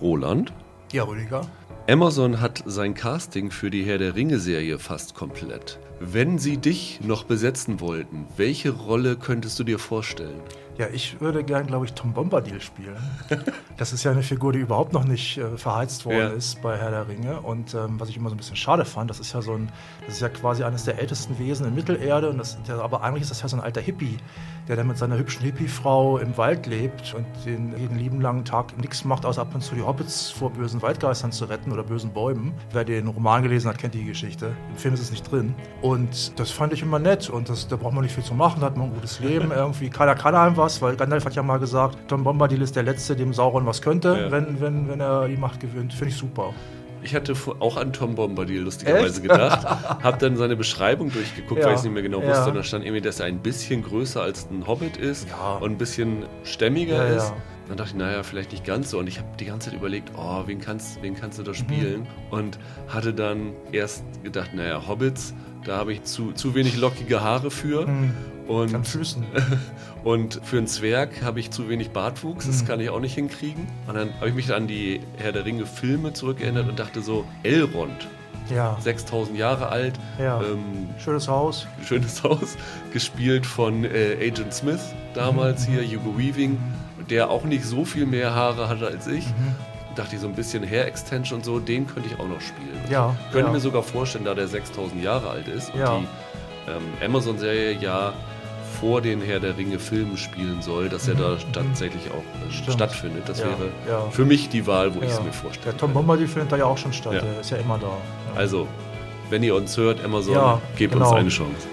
Roland. Ja, Rüdiger. Amazon hat sein Casting für die Herr der Ringe-Serie fast komplett. Wenn sie dich noch besetzen wollten, welche Rolle könntest du dir vorstellen? Ja, ich würde gern, glaube ich, Tom Bombadil spielen. Das ist ja eine Figur, die überhaupt noch nicht äh, verheizt worden Ja. ist bei Herr der Ringe. Und ähm, was ich immer so ein bisschen schade fand, das ist ja so ein, das ist ja quasi eines der ältesten Wesen in Mittelerde. Und das, der, aber eigentlich ist das ja so ein alter Hippie, der dann mit seiner hübschen Hippie-Frau im Wald lebt und den jeden lieben langen Tag nichts macht, außer ab und zu die Hobbits vor bösen Waldgeistern zu retten oder bösen Bäumen. Wer den Roman gelesen hat, kennt die Geschichte. Im Film ist es nicht drin. Und das fand ich immer nett. Und das, da braucht man nicht viel zu machen, da hat man ein gutes Leben. Irgendwie keiner kann einem was, weil Gandalf hat ja mal gesagt, Tom Bombadil ist der Letzte, dem Sauron was könnte, Ja. wenn, wenn, wenn er die Macht gewinnt. Finde ich super. Ich hatte auch an Tom Bombadil lustigerweise Echt? gedacht. Hab dann seine Beschreibung durchgeguckt, Ja. weil ich es nicht mehr genau Ja. wusste. Und da stand irgendwie, dass er ein bisschen größer als ein Hobbit ist Ja. und ein bisschen stämmiger ist. Dann dachte ich, naja, vielleicht nicht ganz so. Und ich habe die ganze Zeit überlegt, oh, wen kannst, wen kannst du Mhm. da spielen? Und hatte dann erst gedacht, naja, Hobbits, da habe ich zu, zu wenig lockige Haare für. Hm, Und An Füßen. und für einen Zwerg habe ich zu wenig Bartwuchs, das Mhm. kann ich auch nicht hinkriegen. Und dann habe ich mich an die Herr der Ringe Filme zurückerinnert und dachte so, Elrond, Ja. 6000 Jahre alt, Ja. ähm, Schönes Haus. schönes Haus, gespielt von äh, Agent Smith, damals Mhm. hier, Hugo Weaving, der auch nicht so viel mehr Haare hatte als ich. Mhm. Dachte ich so ein bisschen Hair Extension und so, den könnte ich auch noch spielen. Ja, Ich könnte ja. mir sogar vorstellen, da der 6000 Jahre alt ist und Ja. die ähm, Amazon-Serie ja vor den Herr der Ringe Filmen spielen soll, dass er da tatsächlich auch äh. Stimmt. stattfindet. Das Ja, wäre ja. für mich die Wahl, wo ich es Ja. mir vorstelle. Der Tom Bombadil findet da ja auch schon statt. Ja. Der ist ja immer da. Ja. Also, wenn ihr uns hört, Amazon, Ja, gebt uns genau. eine Chance.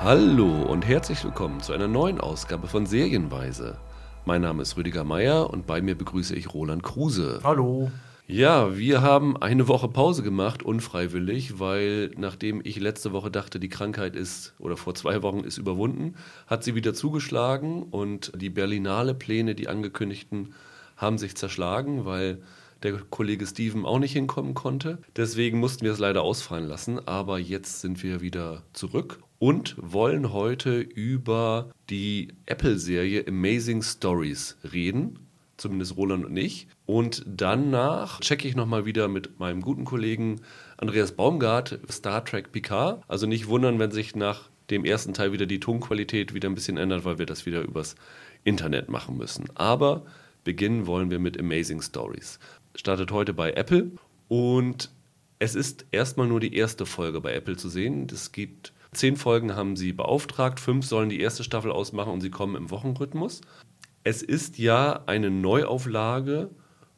Hallo und herzlich willkommen zu einer neuen Ausgabe von Serienweise. Mein Name ist Rüdiger Meier und bei mir begrüße ich Roland Kruse. Hallo. Ja, wir haben eine Woche Pause gemacht, unfreiwillig, weil nachdem ich letzte Woche dachte, die Krankheit ist, oder vor zwei Wochen ist überwunden, hat sie wieder zugeschlagen und die Berlinale Pläne, die angekündigten, haben sich zerschlagen, weil der Kollege Steven auch nicht hinkommen konnte. Deswegen mussten wir es leider ausfallen lassen, aber jetzt sind wir wieder zurück und wollen heute über die Apple-Serie Amazing Stories reden zumindest Roland und ich. Und danach checke ich nochmal wieder mit meinem guten Kollegen Andreas Baumgart Star Trek Picard. Also nicht wundern, wenn sich nach dem ersten Teil wieder die Tonqualität wieder ein bisschen ändert, weil wir das wieder übers Internet machen müssen. Aber beginnen wollen wir mit Amazing Stories. Startet heute bei Apple und es ist erstmal nur die erste Folge bei Apple zu sehen. Es gibt zehn Folgen, haben sie beauftragt, fünf sollen die erste Staffel ausmachen und sie kommen im Wochenrhythmus. Es ist ja eine Neuauflage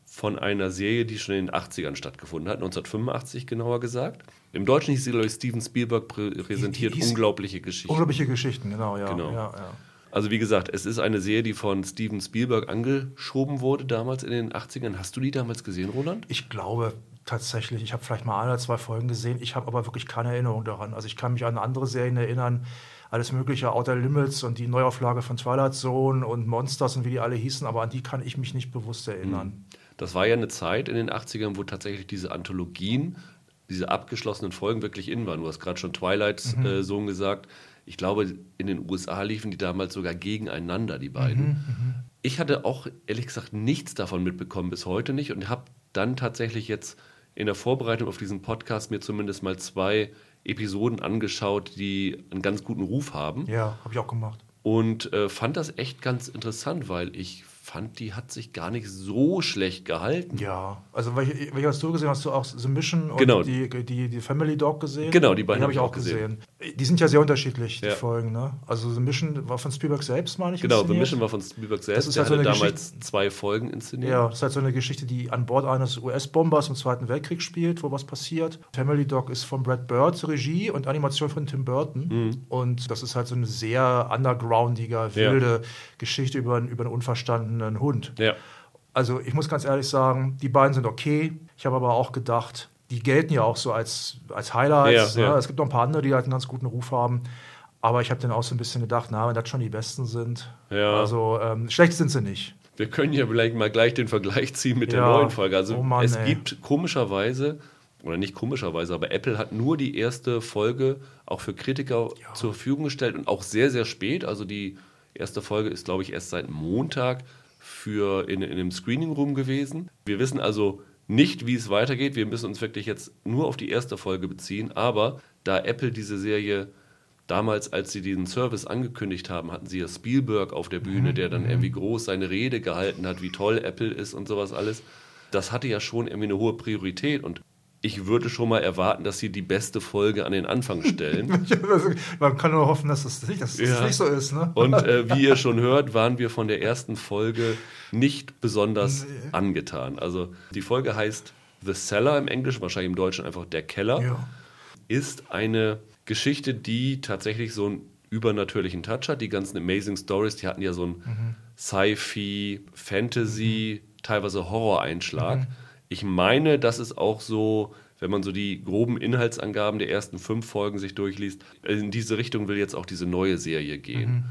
von einer Serie, die schon in den 80ern stattgefunden hat, 1985 genauer gesagt. Im Deutschen hieß sie, glaube ich, Steven Spielberg prä- präsentiert hieß- unglaubliche Geschichten. Unglaubliche Geschichten, genau, ja. Genau. ja, ja. Also wie gesagt, es ist eine Serie, die von Steven Spielberg angeschoben wurde damals in den 80ern. Hast du die damals gesehen, Roland? Ich glaube tatsächlich, ich habe vielleicht mal ein oder zwei Folgen gesehen, ich habe aber wirklich keine Erinnerung daran. Also ich kann mich an andere Serien erinnern, alles mögliche, Outer Limits und die Neuauflage von Twilight Zone und Monsters und wie die alle hießen, aber an die kann ich mich nicht bewusst erinnern. Das war ja eine Zeit in den 80ern, wo tatsächlich diese Anthologien, diese abgeschlossenen Folgen wirklich in waren. Du hast gerade schon Twilight Mhm. äh, Sohn gesagt. Ich glaube, in den USA liefen die damals sogar gegeneinander, die beiden. Mhm, Ich hatte auch ehrlich gesagt nichts davon mitbekommen bis heute nicht und habe dann tatsächlich jetzt in der Vorbereitung auf diesen Podcast mir zumindest mal zwei Episoden angeschaut, die einen ganz guten Ruf haben Ja, habe ich auch gemacht. und äh, fand das echt ganz interessant, weil ich fand, die hat sich gar nicht so schlecht gehalten. Ja, also welche, welche hast du gesehen? Hast du auch The Mission und Genau. die, die, die Family Dog gesehen? Genau, die beiden habe ich auch auch gesehen. Die sind ja sehr unterschiedlich, die Ja. Folgen. Ne? Also The Mission war von Spielberg selbst, meine ich. Genau, The. Mission war von Spielberg selbst. ist Der halt so eine damals zwei Folgen inszeniert. Ja, das ist halt so eine Geschichte, die an Bord eines US-Bombers im Zweiten Weltkrieg spielt, wo was passiert. Family Dog ist von Brad Bird Regie und Animation von Tim Burton. Mhm. Und das ist halt so eine sehr undergroundige, wilde Geschichte über, einen- über einen Hund. Ja. Also ich muss ganz ehrlich sagen, die beiden sind okay. Ich habe aber auch gedacht, die gelten ja auch so als, als Highlights. Ja, ja. ne? Es gibt noch ein paar andere, die halt einen ganz guten Ruf haben. Aber ich habe dann auch so ein bisschen gedacht, na, wenn das schon die Besten sind. Ja. Also ähm, schlecht sind sie nicht. Wir können ja vielleicht mal gleich den Vergleich ziehen mit der Ja. neuen Folge. Also Oh Mann, es ey. gibt komischerweise oder nicht komischerweise, aber Apple hat nur die erste Folge auch für Kritiker Ja. zur Verfügung gestellt und auch sehr, sehr spät. Also die erste Folge ist, glaube ich, erst seit Montag für in, in einem Screening Room gewesen. Wir wissen also nicht, wie es weitergeht. Wir müssen uns wirklich jetzt nur auf die erste Folge beziehen. Aber da Apple diese Serie damals, als sie diesen Service angekündigt haben, hatten sie ja Spielberg auf der Bühne, der dann irgendwie groß seine Rede gehalten hat, wie toll Apple ist und sowas alles. Das hatte ja schon irgendwie eine hohe Priorität und ich würde schon mal erwarten, dass sie die beste Folge an den Anfang stellen. Man kann nur hoffen, dass das nicht, dass das Ja. nicht so ist. Ne? Und äh, wie ihr schon hört, waren wir von der ersten Folge nicht besonders angetan. Also die Folge heißt The Cellar im Englischen, wahrscheinlich im Deutschen einfach der Keller, ja. ist eine Geschichte, die tatsächlich so einen übernatürlichen Touch hat. Die ganzen Amazing Stories, die hatten ja so einen Sci-Fi, Fantasy, teilweise Horror-Einschlag. Ich meine, das ist auch so, wenn man so die groben Inhaltsangaben der ersten fünf Folgen sich durchliest, in diese Richtung will jetzt auch diese neue Serie gehen.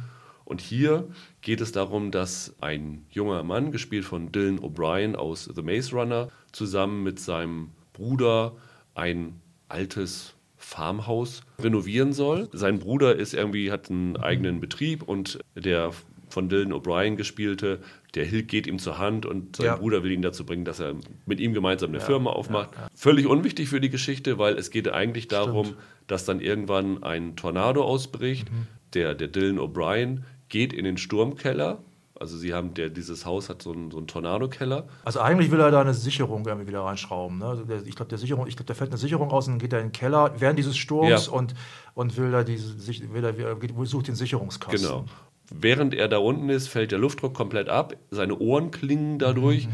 Und hier geht es darum, dass ein junger Mann, gespielt von Dylan O'Brien aus The Maze Runner, zusammen mit seinem Bruder ein altes Farmhaus renovieren soll. Sein Bruder ist irgendwie, hat einen eigenen Betrieb und der von Dylan O'Brien gespielte, der Hill geht ihm zur Hand und sein Ja. Bruder will ihn dazu bringen, dass er mit ihm gemeinsam eine Firma aufmacht. Völlig unwichtig für die Geschichte, weil es geht eigentlich darum, dass dann irgendwann ein Tornado ausbricht. Der, der Dylan O'Brien geht in den Sturmkeller. Also sie haben, der, dieses Haus hat so einen, so einen Tornadokeller. Also eigentlich will er da eine Sicherung irgendwie wieder reinschrauben. Ne? Also der, ich glaube, der Sicherung, ich glaube, da fällt eine Sicherung raus und dann geht er in den Keller während dieses Sturms Ja. und, und will da diese, will geht, sucht den Sicherungskasten. Genau. Während er da unten ist, fällt der Luftdruck komplett ab, seine Ohren klingen dadurch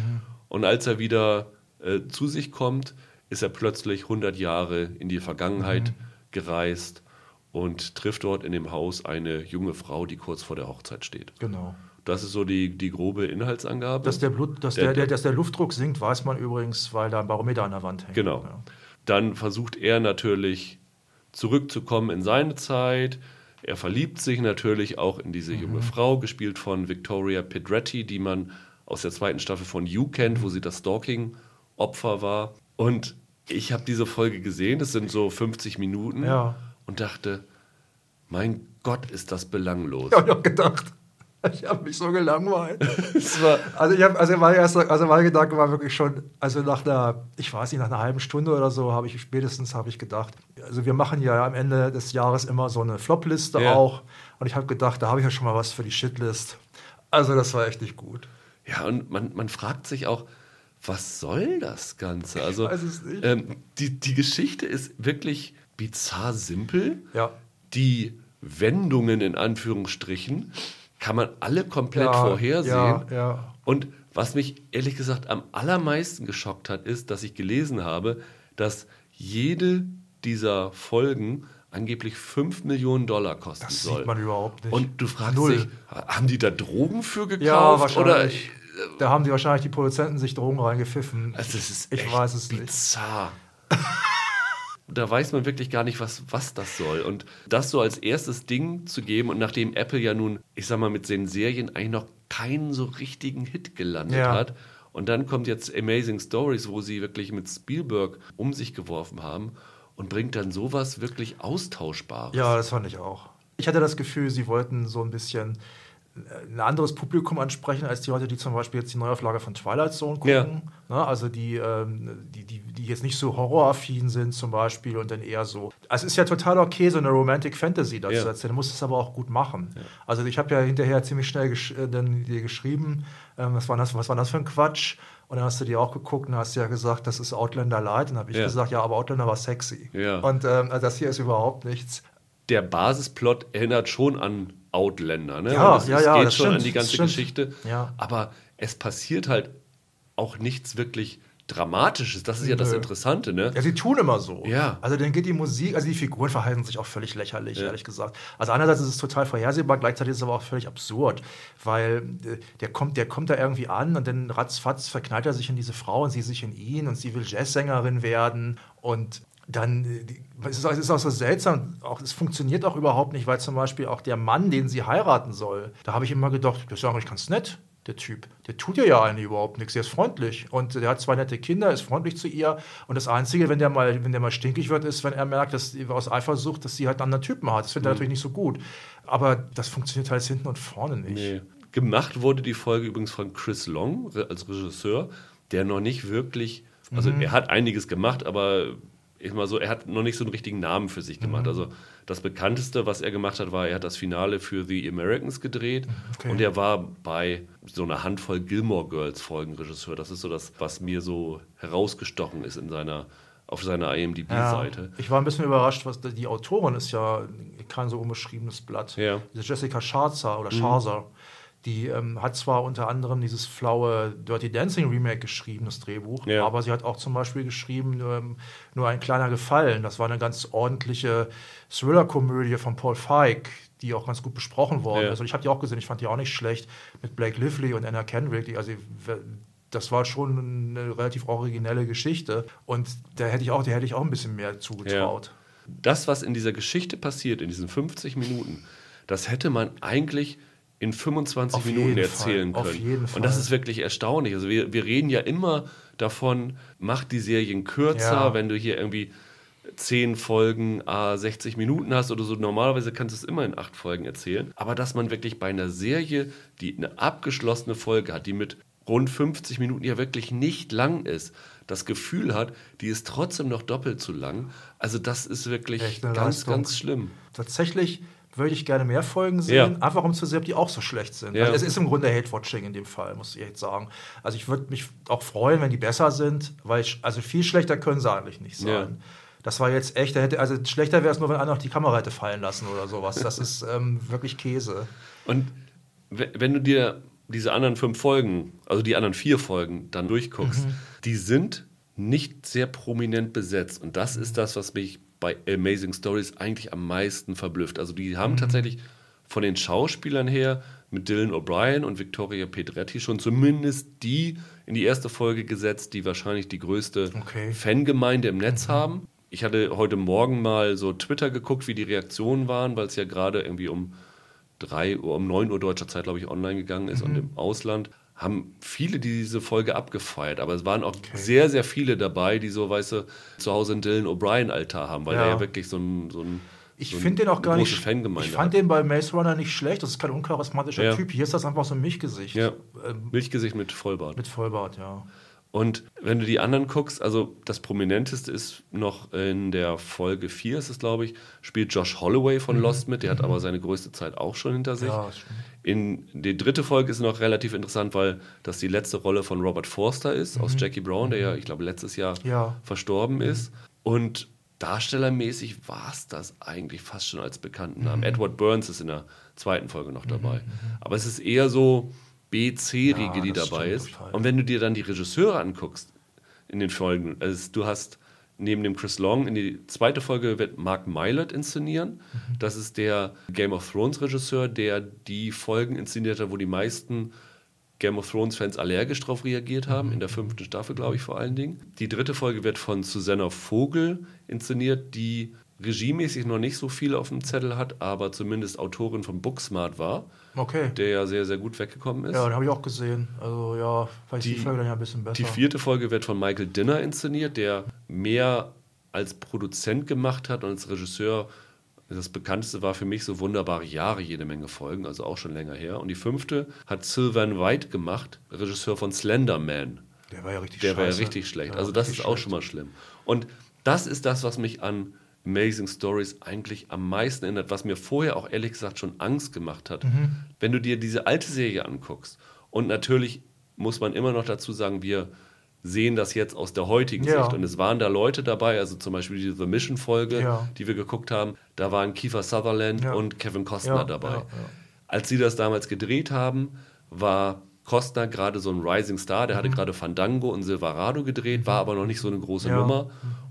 und als er wieder äh, zu sich kommt, ist er plötzlich 100 Jahre in die Vergangenheit gereist und trifft dort in dem Haus eine junge Frau, die kurz vor der Hochzeit steht. Genau. Das ist so die, die grobe Inhaltsangabe. Dass der, Blut, dass, Der- der, der, dass der Luftdruck sinkt, weiß man übrigens, weil da ein Barometer an der Wand hängt. Genau. Ja. Dann versucht er natürlich zurückzukommen in seine Zeit. Er verliebt sich natürlich auch in diese junge Frau, gespielt von Victoria Pedretti, die man aus der zweiten Staffel von You kennt, wo sie das Stalking-Opfer war. Und ich habe diese Folge gesehen, das sind so 50 Minuten, Ja. und dachte, mein Gott, ist das belanglos. Ich habe gedacht, ich habe mich so gelangweilt. Also, ich hab, also, mein erster, also mein Gedanke war wirklich schon, also nach einer, ich weiß nicht, nach einer halben Stunde oder so habe ich spätestens habe ich gedacht, also wir machen ja am Ende des Jahres immer so eine Flop-Liste Ja. auch und ich habe gedacht, da habe ich ja schon mal was für die Shitlist. Also das war echt nicht gut. Ja, und man, man fragt sich auch, was soll das Ganze? Also, ähm, die, die Geschichte ist wirklich bizarr simpel. Ja. Die Wendungen in Anführungsstrichen kann man alle komplett Ja, vorhersehen. ja. Und was mich ehrlich gesagt am allermeisten geschockt hat, ist, dass ich gelesen habe, dass jede dieser Folgen angeblich 5 Millionen Dollar kosten Das soll. sieht man überhaupt nicht. Und du fragst Null. dich, haben die da Drogen für gekauft? Ja, oder wahrscheinlich. Da haben die wahrscheinlich die Produzenten sich Drogen reingepfiffen. Also das ist ich weiß es nicht. da weiß man wirklich gar nicht, was, was das soll. Und das so als erstes Ding zu geben und nachdem Apple ja nun, ich sag mal, mit den Serien eigentlich noch keinen so richtigen Hit gelandet Ja. hat. Und dann kommt jetzt Amazing Stories, wo sie wirklich mit Spielberg um sich geworfen haben und bringt dann sowas wirklich Austauschbares. Ja, das fand ich auch. Ich hatte das Gefühl, sie wollten so ein bisschen ein anderes Publikum ansprechen, als die Leute, die zum Beispiel jetzt die Neuauflage von Twilight Zone gucken. Ja. Ne, also die, ähm, die, die, die jetzt nicht so horroraffin sind zum Beispiel und dann eher so. Also es ist ja total okay, so eine Romantic Fantasy dazu Ja. zu erzählen. Du musst es aber auch gut machen. Also ich habe ja hinterher ziemlich schnell gesch äh, dann dir geschrieben, ähm, was, war das, was war das für ein Quatsch? Und dann hast du dir auch geguckt und hast ja gesagt, das ist Outlander Light. Und dann habe ich Ja. gesagt, ja, aber Outlander war sexy. Ja. Und ähm, also das hier ist überhaupt nichts. der Basisplot erinnert schon an Outlander. Ne? Ja, es, ja, ja, geht das schon stimmt, an die das ganze. Geschichte. Ja. Aber es passiert halt auch nichts wirklich Dramatisches. Das ist ja das Nö. Interessante. Ne? Ja, sie tun immer so. Ja. Also dann geht die Musik, also die Figuren verhalten sich auch völlig lächerlich, Ja. ehrlich gesagt. Also einerseits ist es total vorhersehbar, gleichzeitig ist es aber auch völlig absurd, weil äh, der kommt, der kommt da irgendwie an und dann ratzfatz verknallt er sich in diese Frau und sie sich in ihn und sie will Jazzsängerin werden und dann äh, es ist, es auch so seltsam, auch, es funktioniert auch überhaupt nicht, weil zum Beispiel auch der Mann, den sie heiraten soll, da habe ich immer gedacht, das ist ja eigentlich ganz nett. der Typ. Der tut ihr ja eigentlich überhaupt nichts. Der ist freundlich und der hat zwei nette Kinder, ist freundlich zu ihr. Und das Einzige, wenn der mal, wenn der mal stinkig wird, ist, wenn er merkt, dass aus Eifersucht, dass sie halt einen anderen Typen hat. Das findet mhm. er natürlich nicht so gut. Aber das funktioniert halt hinten und vorne nicht. Nee. Gemacht wurde die Folge übrigens von Chris Long als Regisseur, der noch nicht wirklich, also mhm. er hat einiges gemacht, aber ich mal so, er hat noch nicht so einen richtigen Namen für sich gemacht. Mhm. Also das bekannteste, was er gemacht hat, war, er hat das Finale für The Americans gedreht okay. und er war bei so einer Handvoll Gilmore Girls Folgenregisseur. Das ist so das, was mir so herausgestochen ist in seiner auf seiner IMDb-Seite. Ja, ich war ein bisschen überrascht, was die Autorin ist ja kein so unbeschriebenes Blatt. Ja. Diese Jessica Scharzer oder Scharzer. Mhm. Die ähm, hat zwar unter anderem dieses flaue Dirty Dancing Remake geschrieben, das Drehbuch, ja. aber sie hat auch zum Beispiel geschrieben ähm, Nur ein kleiner Gefallen. Das war eine ganz ordentliche Thriller-Komödie von Paul Feig, die auch ganz gut besprochen worden ja. ist. Und ich habe die auch gesehen, ich fand die auch nicht schlecht, mit Blake Lively und Anna Kendrick. Die, also das war schon eine relativ originelle Geschichte. Und da hätte ich auch, der hätte ich auch ein bisschen mehr zugetraut. Ja. Das, was in dieser Geschichte passiert, in diesen 50 Minuten, das hätte man eigentlich in 25 Auf Minuten erzählen Fall. können. Und das ist wirklich erstaunlich. Also wir, wir reden ja immer davon, mach die Serien kürzer, ja. wenn du hier irgendwie 10 Folgen, a 60 Minuten hast oder so. Normalerweise kannst du es immer in 8 Folgen erzählen. Aber dass man wirklich bei einer Serie, die eine abgeschlossene Folge hat, die mit rund 50 Minuten ja wirklich nicht lang ist, das Gefühl hat, die ist trotzdem noch doppelt so lang. Also das ist wirklich ganz, Leistung. ganz schlimm. Tatsächlich würde ich gerne mehr Folgen sehen, ja. einfach um zu sehen, ob die auch so schlecht sind. Ja. Also es ist im Grunde Hate-Watching in dem Fall, muss ich jetzt sagen. Also ich würde mich auch freuen, wenn die besser sind, weil ich, also viel schlechter können sie eigentlich nicht sein. Ja. Das war jetzt echt, hätte, also schlechter wäre es nur, wenn einer noch die Kamera hätte fallen lassen oder sowas. Das ist ähm, wirklich Käse. Und wenn du dir diese anderen fünf Folgen, also die anderen vier Folgen dann durchguckst, mhm. die sind nicht sehr prominent besetzt. Und das ist das, was mich bei Amazing Stories eigentlich am meisten verblüfft. Also die haben mhm. tatsächlich von den Schauspielern her mit Dylan O'Brien und Victoria Pedretti schon zumindest die in die erste Folge gesetzt, die wahrscheinlich die größte okay. Fangemeinde im Netz mhm. haben. Ich hatte heute Morgen mal so Twitter geguckt, wie die Reaktionen waren, weil es ja gerade irgendwie um 3 Uhr, um 9 Uhr deutscher Zeit, glaube ich, online gegangen ist mhm. und im Ausland haben viele diese Folge abgefeiert, aber es waren auch okay. sehr, sehr viele dabei, die so, weißt du, zu Hause einen Dylan O'Brien-Altar haben, weil ja. er ja wirklich so ein, so ein ich so finde den auch gar nicht. Ich fand hat. den bei Maze Runner nicht schlecht. Das ist kein uncharismatischer ja. Typ. Hier ist das einfach so ein Milchgesicht. Ja. Ähm, Milchgesicht mit Vollbart. Mit Vollbart, ja. Und wenn du die anderen guckst, also das prominenteste ist noch in der Folge 4, ist es glaube ich, spielt Josh Holloway von mhm. Lost mit, der mhm. hat aber seine größte Zeit auch schon hinter sich. Ja, in die dritte Folge ist noch relativ interessant, weil das die letzte Rolle von Robert Forster ist, mhm. aus Jackie Brown, der ja, mhm. ich glaube, letztes Jahr ja. verstorben mhm. ist. Und darstellermäßig war es das eigentlich fast schon als bekannten Namen. Mhm. Edward Burns ist in der zweiten Folge noch dabei. Aber es ist eher so B-C-Riege, ja, die dabei ist. Total. Und wenn du dir dann die Regisseure anguckst in den Folgen, also du hast neben dem Chris Long in die zweite Folge wird Mark Mylett inszenieren. Mhm. Das ist der Game of Thrones Regisseur, der die Folgen inszeniert hat, wo die meisten Game of Thrones Fans allergisch darauf reagiert haben, mhm. in der fünften Staffel, glaube ich, vor allen Dingen. Die dritte Folge wird von Susanna Vogel inszeniert, die regiemäßig noch nicht so viel auf dem Zettel hat, aber zumindest Autorin von Booksmart war. Okay. Der ja sehr, sehr gut weggekommen ist. Ja, den habe ich auch gesehen. Also ja, vielleicht die, die Folge dann ja ein bisschen besser. Die vierte Folge wird von Michael Dinner inszeniert, der mehr als Produzent gemacht hat und als Regisseur. Das bekannteste war für mich so wunderbare Jahre, jede Menge Folgen, also auch schon länger her. Und die fünfte hat Sylvan White gemacht, Regisseur von Slender Man. Der war ja richtig Der scheiße. war ja richtig schlecht. Ja, also das ist auch schlecht. schon mal schlimm. Und das ist das, was mich an Amazing Stories eigentlich am meisten erinnert, was mir vorher auch ehrlich gesagt schon Angst gemacht hat. Mhm. Wenn du dir diese alte Serie anguckst und natürlich muss man immer noch dazu sagen, wir sehen das jetzt aus der heutigen ja. Sicht. Und es waren da Leute dabei, also zum Beispiel die The Mission-Folge, ja. die wir geguckt haben, da waren Kiefer Sutherland ja. und Kevin Costner dabei. Als sie das damals gedreht haben, war Costner gerade so ein Rising Star, der mhm. hatte gerade Fandango und Silverado gedreht, war aber noch nicht so eine große Nummer.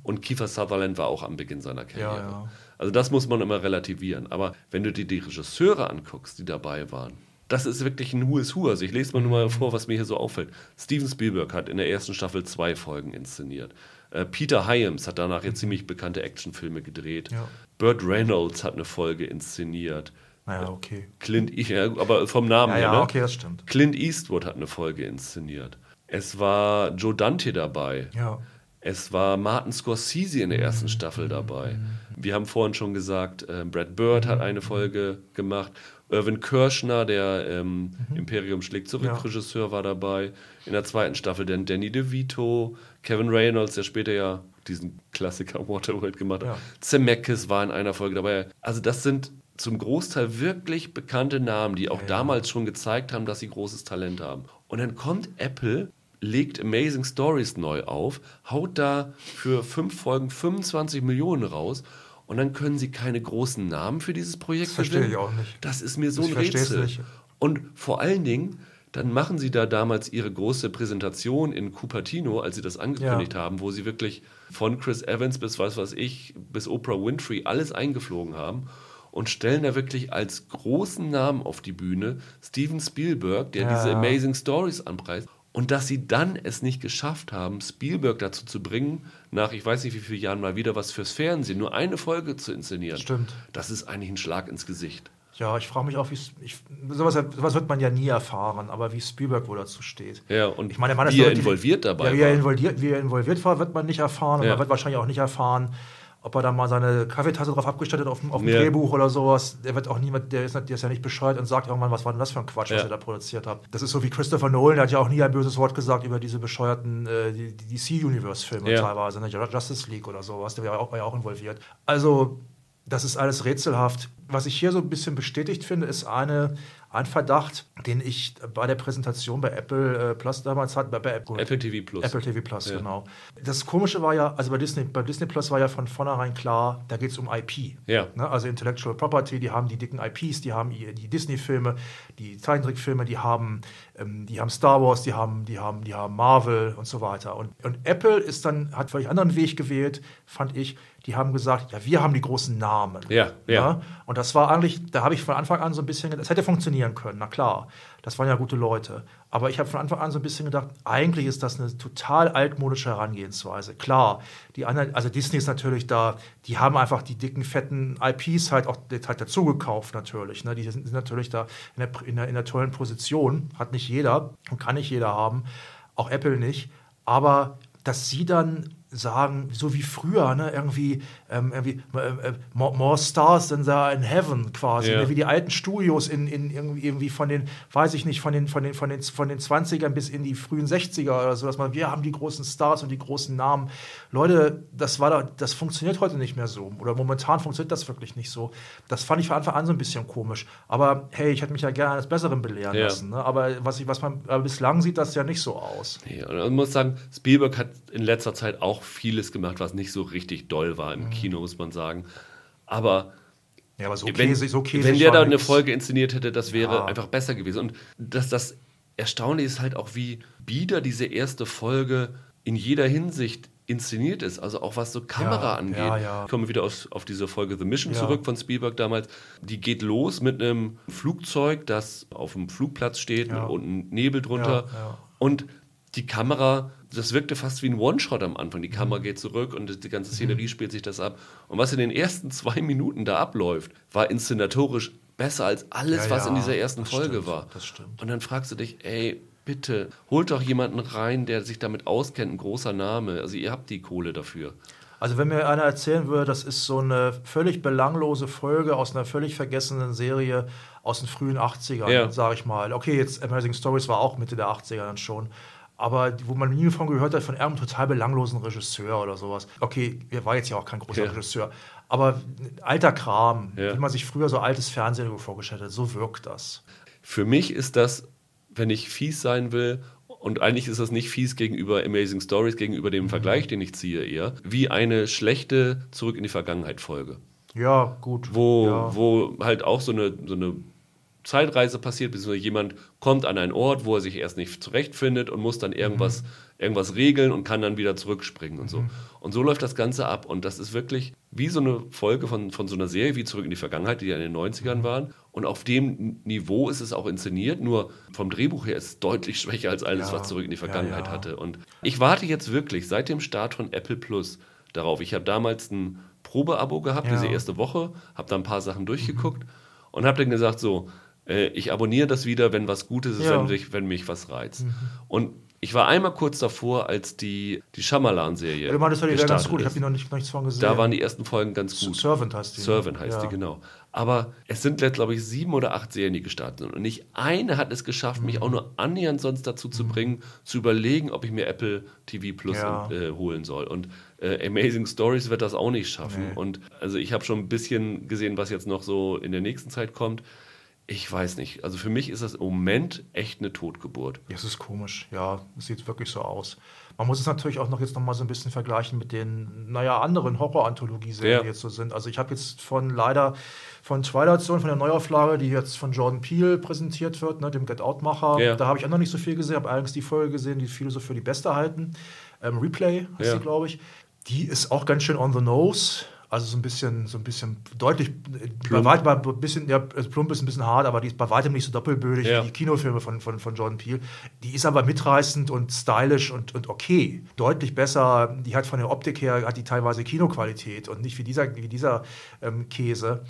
Und Kiefer Sutherland war auch am Beginn seiner Karriere. Ja, ja. Also das muss man immer relativieren. Aber wenn du dir die Regisseure anguckst, die dabei waren, das ist wirklich ein Who is Who. Also ich lese mal nur mal vor, was mir hier so auffällt. Steven Spielberg hat in der ersten Staffel zwei Folgen inszeniert. Äh, Peter Hyams hat danach jetzt ziemlich bekannte Actionfilme gedreht. Ja. Burt Reynolds hat eine Folge inszeniert. Naja, okay. Clint, ja, aber vom Namen Ja, her. ja, ne? okay, das stimmt. Clint Eastwood hat eine Folge inszeniert. Es war Joe Dante dabei. Ja. Es war Martin Scorsese in der ersten Staffel dabei. Wir haben vorhin schon gesagt, äh, Brad Bird hat eine Folge gemacht. Irvin Kirschner, der ähm, Imperium schlägt zurück, Ja. Regisseur, war dabei. In der zweiten Staffel dann Danny DeVito, Kevin Reynolds, der später ja diesen Klassiker Waterworld gemacht hat. Ja. Zemeckis war in einer Folge dabei. Also das sind zum Großteil wirklich bekannte Namen, die auch damals schon gezeigt haben, dass sie großes Talent haben. Und dann kommt Apple, legt Amazing Stories neu auf, haut da für fünf Folgen 25 Millionen raus und dann können sie keine großen Namen für dieses Projekt Das verstehe gewinnen. ich auch nicht. Das ist mir so Ich ein Rätsel. nicht. Und vor allen Dingen, dann machen sie da damals ihre große Präsentation in Cupertino, als sie das angekündigt Ja. haben, wo sie wirklich von Chris Evans bis was weiß ich, bis Oprah Winfrey alles eingeflogen haben und stellen da wirklich als großen Namen auf die Bühne Steven Spielberg, der Ja. diese Amazing Stories anpreist. Und dass sie dann es nicht geschafft haben, Spielberg dazu zu bringen, nach ich weiß nicht wie vielen Jahren mal wieder was fürs Fernsehen, nur eine Folge zu inszenieren. Stimmt. Das ist eigentlich ein Schlag ins Gesicht. Ja, ich frage mich auch, wie ich, sowas, sowas wird man ja nie erfahren, aber wie Spielberg wohl dazu steht. Ja, und Ich meine, der Mann ist wie er relativ- involviert dabei Ja, wie er war. involviert, wie er involviert war, wird man nicht erfahren. Und Ja. man wird wahrscheinlich auch nicht erfahren, ob er da mal seine Kaffeetasse drauf abgestattet auf dem, auf dem Ja. Drehbuch oder sowas. Der wird auch niemand, der ist, der ist ja nicht bescheuert und sagt irgendwann, was war denn das für ein Quatsch, was Ja. ihr da produziert habt. Das ist so wie Christopher Nolan, der hat ja auch nie ein böses Wort gesagt über diese bescheuerten äh, die, die DC-Universe-Filme Ja. teilweise, ne? Justice League oder sowas, der war ja auch, war ja auch involviert. Also, das ist alles rätselhaft. Was ich hier so ein bisschen bestätigt finde, ist eine, ein Verdacht, den ich bei der Präsentation bei Apple äh, Plus damals hatte, bei, bei Apple, Apple TV Plus. Apple TV Plus, Ja. genau. Das Komische war ja, also bei Disney, bei Disney Plus war ja von vornherein klar, da geht es um IP. Ja. Ne? Also Intellectual Property, die haben die dicken IPs, die haben die die Disney-Filme, die Zeichentrickfilme, die haben, ähm, die haben Star Wars, die haben, die haben, die haben Marvel und so weiter. Und, und Apple ist dann, hat völlig anderen Weg gewählt, fand ich. Die haben gesagt, ja, wir haben die großen Namen. Ja, ja. Ne? Und das war eigentlich, da habe ich von Anfang an so ein bisschen, gedacht, das hätte funktionieren können, na klar. Das waren ja gute Leute. Aber ich habe von Anfang an so ein bisschen gedacht, eigentlich ist das eine total altmodische Herangehensweise. Klar, die anderen, also Disney ist natürlich da, die haben einfach die dicken, fetten IPs halt auch halt dazu gekauft natürlich. Ne? Die sind, sind natürlich da in der, in, der, in der tollen Position. Hat nicht jeder und kann nicht jeder haben. Auch Apple nicht. Aber dass sie dann sagen, so wie früher, ne, irgendwie, ähm, irgendwie äh, äh, more, more Stars than there are in heaven quasi, Ja. ne, wie die alten Studios in, in irgendwie, irgendwie von den, weiß ich nicht, von den, von den, von den, von den 20ern bis in die frühen 60er oder so, dass man, wir haben die großen Stars und die großen Namen. Leute, das war da, das funktioniert heute nicht mehr so. Oder momentan funktioniert das wirklich nicht so. Das fand ich von Anfang an so ein bisschen komisch. Aber hey, ich hätte mich ja gerne eines Besseren belehren Ja. lassen. Ne? Aber was, ich, was man bislang sieht, das ja nicht so aus. Nee, und man muss sagen, Spielberg hat in letzter Zeit auch vieles gemacht, was nicht so richtig doll war Mhm. Kino, muss man sagen. Aber Ja, aber so wenn, käsig, so käsig wenn der da eine. Folge inszeniert hätte, das wäre Ja. einfach besser gewesen. Und das, das Erstaunliche ist halt auch, wie bieder diese erste Folge in jeder Hinsicht inszeniert ist. Also auch was so Kamera Ja, angeht. ja. Ich komme wieder auf, auf diese Folge The Mission zurück von Spielberg damals. Die geht los mit einem Flugzeug, das auf dem Flugplatz steht und ein Nebel drunter. Und die Kamera, das wirkte fast wie ein One-Shot am Anfang. Die Mhm. Kamera geht zurück und die ganze Szenerie spielt sich das ab. Und was in den ersten zwei Minuten da abläuft, war inszenatorisch besser als alles, Ja, was ja, in dieser ersten Folge stimmt, war. das stimmt. Und dann fragst du dich, ey, bitte, holt doch jemanden rein, der sich damit auskennt, ein großer Name. Also ihr habt die Kohle dafür. Also wenn mir einer erzählen würde, das ist so eine völlig belanglose Folge aus einer völlig vergessenen Serie aus den frühen 80ern, Ja. sage ich mal. Okay, jetzt Amazing Stories war auch Mitte der 80er dann schon. Aber wo man nie von gehört hat, von irgendeinem total belanglosen Regisseur oder sowas. Okay, er war jetzt ja auch kein großer Ja. Regisseur. Aber alter Kram, Ja. wie man sich früher so altes Fernsehen vorgestellt hat, so wirkt das. Für mich ist das, wenn ich fies sein will, und eigentlich ist das nicht fies gegenüber Amazing Stories, gegenüber Mhm. dem Vergleich, den ich ziehe eher, wie eine schlechte Zurück in die Vergangenheit Folge. Ja, gut. Wo, ja. wo halt auch so eine, so eine Zeitreise passiert, beziehungsweise jemand kommt an einen Ort, wo er sich erst nicht zurechtfindet und muss dann irgendwas, irgendwas regeln und kann dann wieder zurückspringen und so. Und so läuft das Ganze ab. Und das ist wirklich wie so eine Folge von, von so einer Serie wie Zurück in die Vergangenheit, die ja in den 90ern waren. Und auf dem Niveau ist es auch inszeniert, nur vom Drehbuch her ist es deutlich schwächer als alles, Ja, was Zurück in die ja, Vergangenheit ja. hatte. Und ich warte jetzt wirklich seit dem Start von Apple Plus darauf. Ich habe damals ein Probeabo gehabt, Ja. diese erste Woche, habe da ein paar Sachen durchgeguckt Und habe dann gesagt, so, äh, ich abonniere das wieder, wenn was Gutes ist, Ja. wenn, mich, wenn mich was reizt. Und ich war einmal kurz davor, als die, die Shyamalan-Serie Du meintest ja, die wäre ganz gut. Ich habe die noch nicht, noch nichts von gesehen. Da waren die ersten Folgen ganz gut. Servant heißt die. ne? Servant heißt ja. die, genau. Aber es sind jetzt, glaube ich, sieben oder acht Serien, die gestartet sind. Und nicht eine hat es geschafft, Mhm. mich auch nur annähernd sonst dazu zu bringen, zu überlegen, ob ich mir Apple TV Plus Ja. äh, holen soll. Und äh, Amazing Stories wird das auch nicht schaffen. Nee. Und also ich habe schon ein bisschen gesehen, was jetzt noch so in der nächsten Zeit kommt. Ich weiß nicht. Also für mich ist das im Moment echt eine Totgeburt. Ja, es ist komisch. Ja, es sieht wirklich so aus. Man muss es natürlich auch noch jetzt noch mal so ein bisschen vergleichen mit den, naja, anderen Horror-Anthologie-Serien, Ja. die jetzt so sind. Also ich habe jetzt von leider von Twilight Zone, von der Neuauflage, die jetzt von Jordan Peele präsentiert wird, ne, dem Get Out-Macher, Ja. da habe ich auch noch nicht so viel gesehen, habe allerdings die Folge gesehen, die viele so für die beste halten. Ähm, Replay heißt Ja. die, glaube ich. Die ist auch ganz schön on the nose. Also so ein bisschen, so ein bisschen deutlich, bei weitem ein bisschen, ja, also plump ist ein bisschen hart, aber die ist bei weitem nicht so doppelbödig Ja. wie die Kinofilme von, von, von Jordan Peele. Die ist aber mitreißend und stylisch und, und okay. Deutlich besser. Die hat von der Optik her, hat die teilweise Kinoqualität und nicht wie dieser, wie dieser ähm, Käse.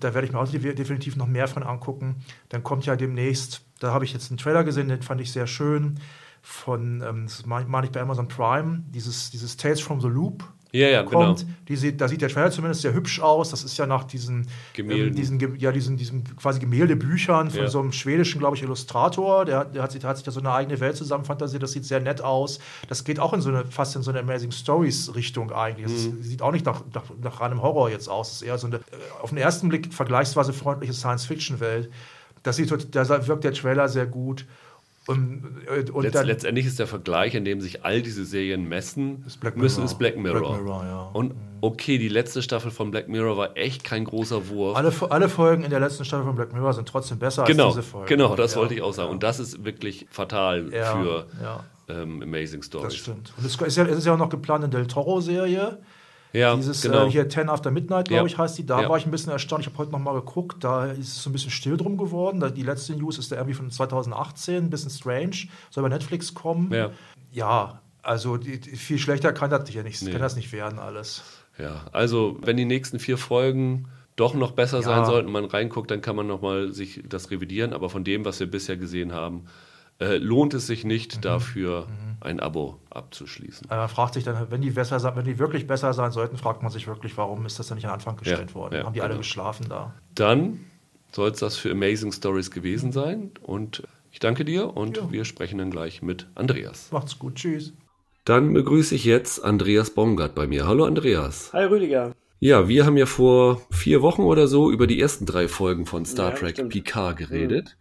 Da werde ich mir auch de- definitiv noch mehr von angucken. Dann kommt ja demnächst, da habe ich jetzt einen Trailer gesehen, den fand ich sehr schön. Von, ähm, das meine mein ich bei Amazon Prime, dieses, dieses Tales from the Loop Ja, ja, kommt. genau. Die sieht, da sieht der Trailer zumindest sehr hübsch aus. Das ist ja nach diesen ähm, diesen, ja, diesen, diesen quasi Gemäldebüchern von Ja. so einem schwedischen, glaube ich, Illustrator. Der, hat- der, hat sich, der hat sich da so eine eigene Welt zusammenfantasiert. Das sieht sehr nett aus. Das geht auch in so eine, fast in so eine Amazing Stories-Richtung eigentlich. Das Mhm. sieht auch nicht nach, nach, nach reinem Horror jetzt aus. Das ist eher so eine, äh, auf den ersten Blick vergleichsweise freundliche Science-Fiction-Welt. Das sieht, tot- da wirkt der Trailer sehr gut. Und, und Letz, dann, letztendlich ist der Vergleich, in dem sich all diese Serien messen Ist Black müssen, ist Black Mirror. Black Mirror, ja. Und okay, die letzte Staffel von Black Mirror war echt kein großer Wurf. alle, alle Folgen in der letzten Staffel von Black Mirror sind trotzdem besser genau, als diese Folge. genau, das Ja. wollte ich auch sagen. Und das ist wirklich fatal Ja, für ja. ähm, Amazing Das Stories. stimmt. Und es ist ja, es ist ja auch noch geplant eine Del Toro-Serie. Ja, Dieses genau. äh, hier 10 After Midnight, glaube Ja. ich, heißt die. Da Ja. war ich ein bisschen erstaunt. Ich habe heute noch mal geguckt. Da ist es so ein bisschen still drum geworden. Da, die letzte News ist da irgendwie von 2018, ein bisschen strange. Soll bei Netflix kommen. Ja. Ja, also die, viel schlechter kann das ja nicht, Nee. kann das nicht werden alles. ja, also wenn die nächsten vier Folgen doch noch besser Ja. sein sollten, man reinguckt, dann kann man nochmal sich das revidieren. Aber von dem, was wir bisher gesehen haben, äh, lohnt es sich nicht, Mhm. dafür ein Abo abzuschließen. Man fragt sich dann, wenn die, besser, wenn die wirklich besser sein sollten, fragt man sich wirklich, warum ist das denn nicht an Anfang gestellt Ja, worden? ja, Haben die alle genau. geschlafen da? Dann soll es das für Amazing Stories gewesen sein. Und ich danke dir und Ja. wir sprechen dann gleich mit Andreas. Macht's gut, tschüss. Dann begrüße ich jetzt Andreas Baumgart bei mir. Hallo Andreas. Hi Rüdiger. Ja, wir haben ja vor vier Wochen oder so über die ersten drei Folgen von Star Ja, Trek stimmt. Picard geredet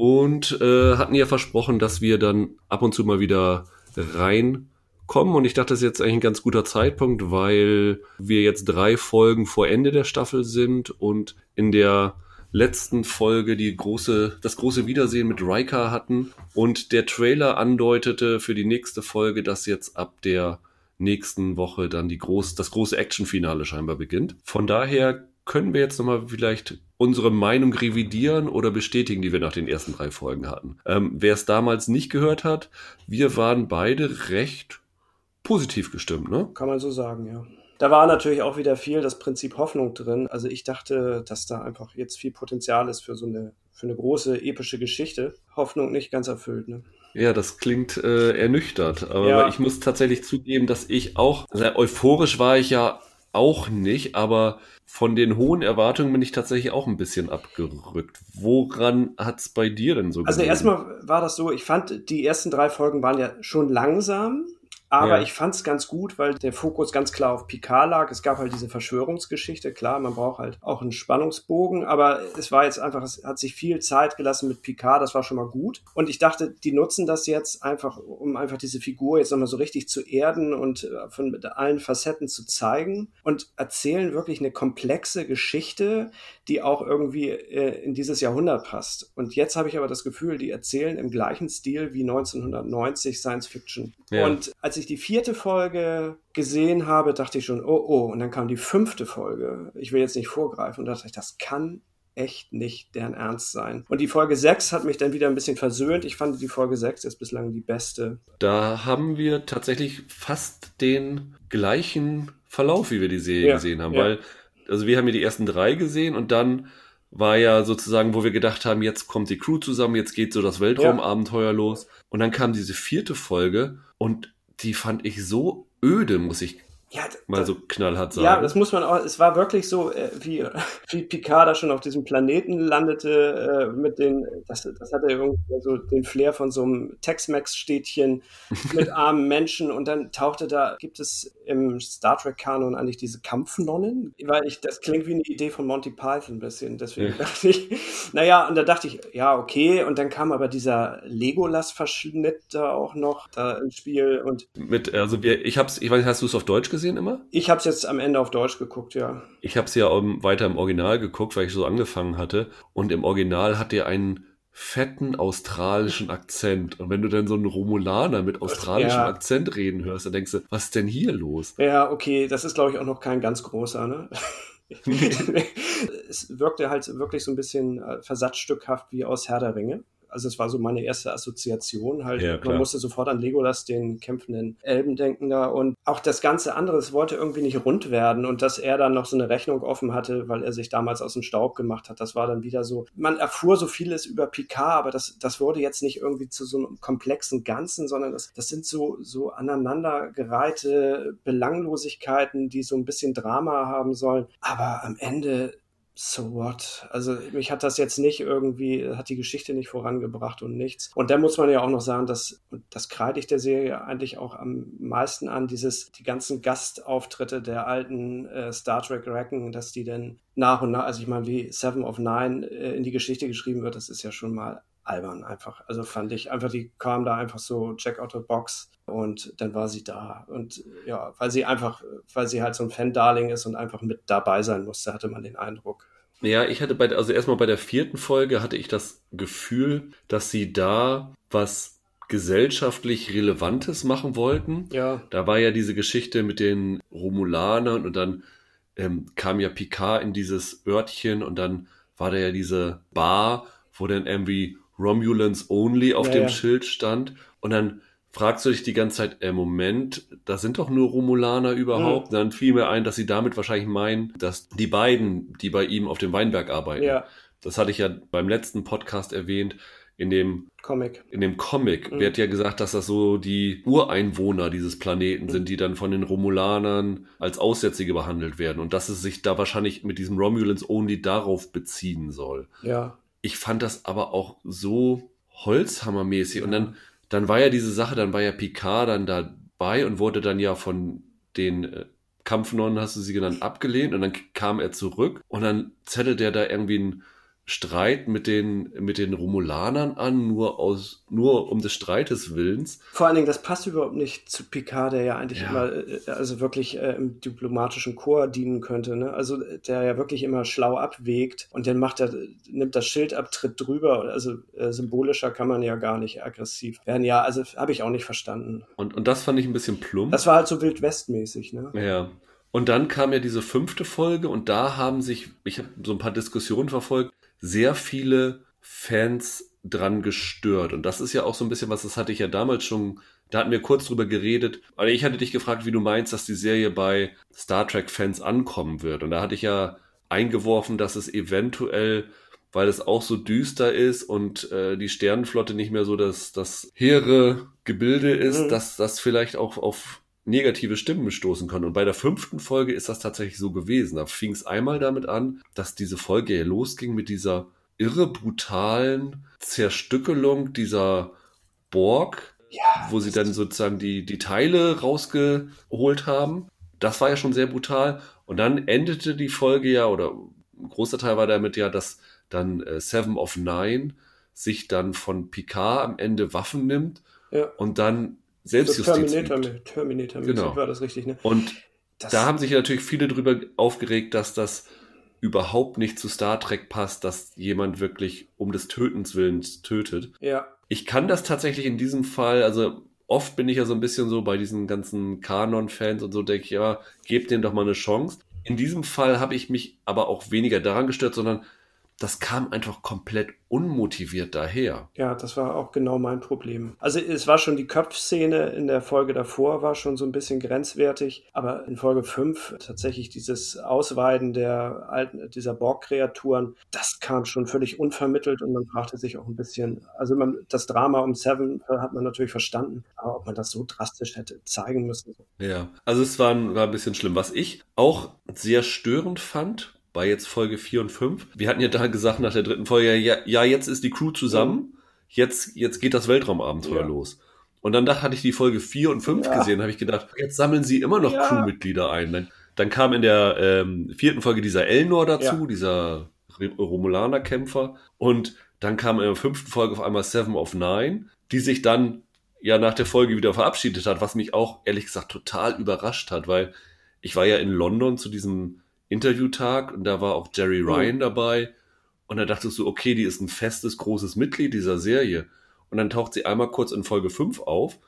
und äh, hatten ja versprochen, dass wir dann ab und zu mal wieder reinkommen. Und ich dachte, das ist jetzt eigentlich ein ganz guter Zeitpunkt, weil wir jetzt drei Folgen vor Ende der Staffel sind und in der letzten Folge die große, das große Wiedersehen mit Riker hatten und der Trailer andeutete für die nächste Folge, dass jetzt ab der nächsten Woche dann die groß, das große Actionfinale scheinbar beginnt. Von daher können wir jetzt nochmal vielleicht unsere Meinung revidieren oder bestätigen, die wir nach den ersten drei Folgen hatten. Ähm, Wer es damals nicht gehört hat, wir waren beide recht positiv gestimmt, ne? Kann man so sagen, ja. Da war natürlich auch wieder viel das Prinzip Hoffnung drin. Also ich dachte, dass da einfach jetzt viel Potenzial ist für so eine, für eine große epische Geschichte. Hoffnung nicht ganz erfüllt, ne? Ja, das klingt äh, ernüchtert, aber Ja. ich muss tatsächlich zugeben, dass ich auch, sehr euphorisch war ich ja auch nicht, aber von den hohen Erwartungen bin ich tatsächlich auch ein bisschen abgerückt. Woran hat's bei dir denn so Also gelegen? erstmal war das so, ich fand, die ersten drei Folgen waren ja schon langsam, aber Ja. ich fand es ganz gut, weil der Fokus ganz klar auf Picard lag. Es gab halt diese Verschwörungsgeschichte, klar, man braucht halt auch einen Spannungsbogen, aber es war jetzt einfach, es hat sich viel Zeit gelassen mit Picard, das war schon mal gut. Und ich dachte, die nutzen das jetzt einfach, um einfach diese Figur jetzt nochmal so richtig zu erden und äh, von mit allen Facetten zu zeigen und erzählen wirklich eine komplexe Geschichte, die auch irgendwie äh, in dieses Jahrhundert passt. Und jetzt habe ich aber das Gefühl, die erzählen im gleichen Stil wie 1990 Science Fiction. Ja. Und als ich die vierte Folge gesehen habe, dachte ich schon, oh oh, und dann kam die fünfte Folge. Ich will jetzt nicht vorgreifen und dachte ich, das kann echt nicht deren Ernst sein. Und die Folge 6 hat mich dann wieder ein bisschen versöhnt. Ich fand die Folge 6 ist bislang die beste. Da haben wir tatsächlich fast den gleichen Verlauf, wie wir die Serie Ja, gesehen haben, ja. weil, also wir haben ja die ersten drei gesehen und dann war ja sozusagen, wo wir gedacht haben, jetzt kommt die Crew zusammen, jetzt geht so das Weltraumabenteuer ja. los. Und dann kam diese vierte Folge und die fand ich so öde, muss ich ja, mal so knallhart sagen. Ja, das muss man auch. Es war wirklich so, äh, wie, wie Picard da schon auf diesem Planeten landete, äh, mit den, das, das hatte irgendwie so den Flair von so einem Tex-Mex-Städtchen mit armen Menschen und dann tauchte da, gibt es im Star Trek-Kanon eigentlich diese Kampfnonnen? Weil ich, das klingt wie eine Idee von Monty Python ein bisschen, deswegen ja. dachte ich, naja, und da dachte ich, ja, okay, und dann kam aber dieser Legolas-Verschnitt da auch noch da ins Spiel und. Mit, also wir, ich hab's, ich weiß nicht, hast du es auf Deutsch gesehen? Gesehen immer? Ich habe es jetzt am Ende auf Deutsch geguckt, ja. Ich habe es ja weiter im Original geguckt, weil ich so angefangen hatte. Und im Original hat er einen fetten australischen Akzent. Und wenn du dann so einen Romulaner mit australischem ja. Akzent reden hörst, dann denkst du, was ist denn hier los? Ja, okay, das ist glaube ich auch noch kein ganz großer, ne? es wirkte halt wirklich so ein bisschen äh, versatzstückhaft wie aus Herr der Ringe. Also es war so meine erste Assoziation. Halt, ja, man musste sofort an Legolas, den kämpfenden Elben denken da. Und auch das ganze andere, es wollte irgendwie nicht rund werden. Und dass er dann noch so eine Rechnung offen hatte, weil er sich damals aus dem Staub gemacht hat, das war dann wieder so. Man erfuhr so vieles über Picard, aber das, das wurde jetzt nicht irgendwie zu so einem komplexen Ganzen, sondern das, das sind so, so aneinandergereihte Belanglosigkeiten, die so ein bisschen Drama haben sollen. Aber am Ende so what? Also mich hat das jetzt nicht irgendwie, hat die Geschichte nicht vorangebracht und nichts. Und dann muss man ja auch noch sagen, dass, das kreide ich der Serie eigentlich auch am meisten an, dieses, die ganzen Gastauftritte der alten äh, Star Trek Racken, dass die dann nach und nach, also ich meine, wie Seven of Nine äh, in die Geschichte geschrieben wird, das ist ja schon mal albern einfach. Also fand ich einfach, die kam da einfach so check out the box und dann war sie da. Und ja, weil sie einfach, weil sie halt so ein Fan-Darling ist und einfach mit dabei sein musste, hatte man den Eindruck. Ja, ich hatte bei, also erstmal bei der vierten Folge hatte ich das Gefühl, dass sie da was gesellschaftlich Relevantes machen wollten. Ja. Da war ja diese Geschichte mit den Romulanern und dann ähm, kam ja Picard in dieses Örtchen und dann war da ja diese Bar, wo dann irgendwie Romulans Only auf ja, dem ja. Schild stand und dann fragst du dich die ganze Zeit, äh, Moment, da sind doch nur Romulaner überhaupt. Mhm. Dann fiel mir ein, dass sie damit wahrscheinlich meinen, dass die beiden, die bei ihm auf dem Weinberg arbeiten, ja. das hatte ich ja beim letzten Podcast erwähnt, in dem Comic. In dem Comic mhm. wird ja gesagt, dass das so die Ureinwohner dieses Planeten mhm. sind, die dann von den Romulanern als Aussätzige behandelt werden und dass es sich da wahrscheinlich mit diesem Romulans Only darauf beziehen soll. Ja. Ich fand das aber auch so Holzhammermäßig ja. und dann dann war ja diese Sache, dann war ja Picard dann dabei und wurde dann ja von den äh, Kampfnonnen, hast du sie genannt, abgelehnt und dann kam er zurück und dann zettelt er da irgendwie ein Streit mit den, mit den Romulanern an, nur aus, nur um des Streites Willens. Vor allen Dingen, das passt überhaupt nicht zu Picard, der ja eigentlich ja. immer, äh, also wirklich äh, im diplomatischen Chor dienen könnte, ne? Also, der ja wirklich immer schlau abwägt und dann macht er, nimmt das Schild ab, tritt drüber, also äh, symbolischer kann man ja gar nicht aggressiv werden. Ja, also habe ich auch nicht verstanden. Und, und das fand ich ein bisschen plump. Das war halt so Wildwestmäßig, ne? Ja. Und dann kam ja diese fünfte Folge und da haben sich, ich habe so ein paar Diskussionen verfolgt, sehr viele Fans dran gestört. Und das ist ja auch so ein bisschen was, das hatte ich ja damals schon, da hatten wir kurz drüber geredet. Aber ich hatte dich gefragt, wie du meinst, dass die Serie bei Star Trek-Fans ankommen wird. Und da hatte ich ja eingeworfen, dass es eventuell, weil es auch so düster ist und äh, die Sternenflotte nicht mehr so das, das hehre Gebilde ist, mhm. dass das vielleicht auch auf negative Stimmen stoßen können. Und bei der fünften Folge ist das tatsächlich so gewesen. Da fing es einmal damit an, dass diese Folge ja losging mit dieser irre brutalen Zerstückelung dieser Borg, ja, wo sie dann sozusagen die, die Teile rausgeholt haben. Das war ja schon sehr brutal. Und dann endete die Folge ja, oder ein großer Teil war damit ja, dass dann äh, Seven of Nine sich dann von Picard am Ende Waffen nimmt ja. und dann Selbstjustiz. So Terminator, Terminator genau. war das richtig, ne? Und das da haben sich natürlich viele drüber aufgeregt, dass das überhaupt nicht zu Star Trek passt, dass jemand wirklich um des Tötens willens tötet. Ja. Ich kann das tatsächlich in diesem Fall, also oft bin ich ja so ein bisschen so bei diesen ganzen Kanon-Fans und so, denke ich, ja, gebt denen doch mal eine Chance. In diesem Fall habe ich mich aber auch weniger daran gestört, sondern das kam einfach komplett unmotiviert daher. Ja, das war auch genau mein Problem. Also es war schon die Köpfszene in der Folge davor, war schon so ein bisschen grenzwertig, aber in Folge 5 tatsächlich dieses Ausweiden der alten, dieser Borg-Kreaturen, das kam schon völlig unvermittelt und man fragte sich auch ein bisschen, also man, das Drama um Seven hat man natürlich verstanden, aber ob man das so drastisch hätte zeigen müssen. Ja, also es war war ein bisschen schlimm. Was ich auch sehr störend fand, bei jetzt Folge 4 und 5. Wir hatten ja da gesagt nach der dritten Folge, ja, ja jetzt ist die Crew zusammen, jetzt, jetzt geht das Weltraumabenteuer ja. los. Und dann da hatte ich die Folge 4 und 5 ja. gesehen, habe ich gedacht, jetzt sammeln sie immer noch ja. Crewmitglieder ein. Dann, dann, kam in der ähm, vierten Folge dieser Elnor dazu, dieser Romulaner-Kämpfer. Und dann kam in der fünften Folge auf einmal Seven of Nine, die sich dann ja nach der Folge wieder verabschiedet hat, was mich auch ehrlich gesagt total überrascht hat, weil ich war ja in London zu diesem Interviewtag und da war auch Jerry oh. Ryan mhm. dabei. Und da dachtest du, okay, die ist ein festes, großes Mitglied dieser Serie. Und dann taucht sie einmal kurz in Folge 5 auf.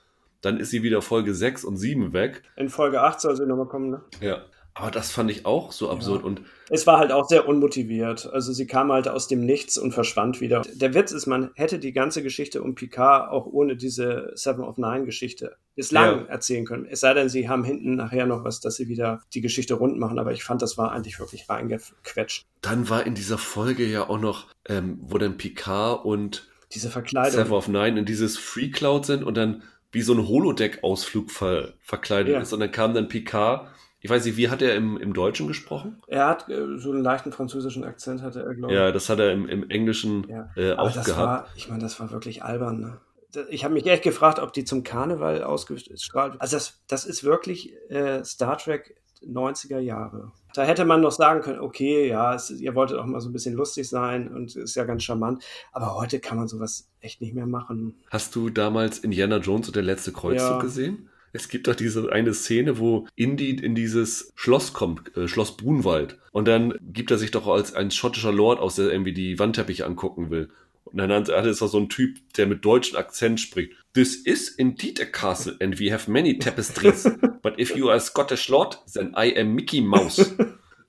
Dann ist sie wieder Folge 6 und 7 weg. In Folge 8 soll sie nochmal kommen, ne? Ja. Aber das fand ich auch so absurd. Ja. Und es war halt auch sehr unmotiviert. Also sie kam halt aus dem Nichts und verschwand wieder. Der Witz ist, man hätte die ganze Geschichte um Picard auch ohne diese Seven of Nine Geschichte bislang ja. erzählen können. Es sei denn, sie haben hinten nachher noch was, dass sie wieder die Geschichte rund machen. Aber ich fand, das war eigentlich wirklich reingequetscht. Dann war in dieser Folge ja auch noch, ähm, wo dann Picard und diese Verkleidung. Seven of Nine in dieses Free Cloud sind und dann wie so ein Holodeck-Ausflug ver verkleidet ja. ist. Und dann kam dann Picard ich weiß nicht, wie hat er im, im Deutschen gesprochen? Er hat äh, so einen leichten französischen Akzent, hatte er, glaube ich. Ja, das hat er im, im Englischen ja. äh, auch das gehabt. War, ich meine, das war wirklich albern. Ne? Ich habe mich echt gefragt, ob die zum Karneval ausgestrahlt Also das, das ist wirklich äh, Star Trek 90er Jahre. Da hätte man noch sagen können, okay, ja, es, ihr wolltet auch mal so ein bisschen lustig sein und ist ja ganz charmant. Aber heute kann man sowas echt nicht mehr machen. Hast du damals Indiana Jones und der letzte Kreuzzug ja. gesehen? Es gibt doch diese eine Szene, wo Indy in dieses Schloss kommt, äh, Schloss Brunwald. Und dann gibt er sich doch als ein schottischer Lord aus, der irgendwie die Wandteppiche angucken will. Und dann hat er so ein Typ, der mit deutschem Akzent spricht. This is indeed a castle and we have many tapestries. But if you are a Scottish Lord, then I am Mickey Mouse.